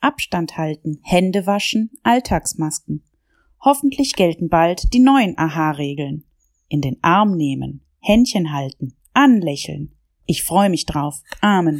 Abstand halten, Hände waschen, Alltagsmasken. Hoffentlich gelten bald die neuen Aha-Regeln. In den Arm nehmen, Händchen halten, anlächeln. Ich freue mich drauf. Amen.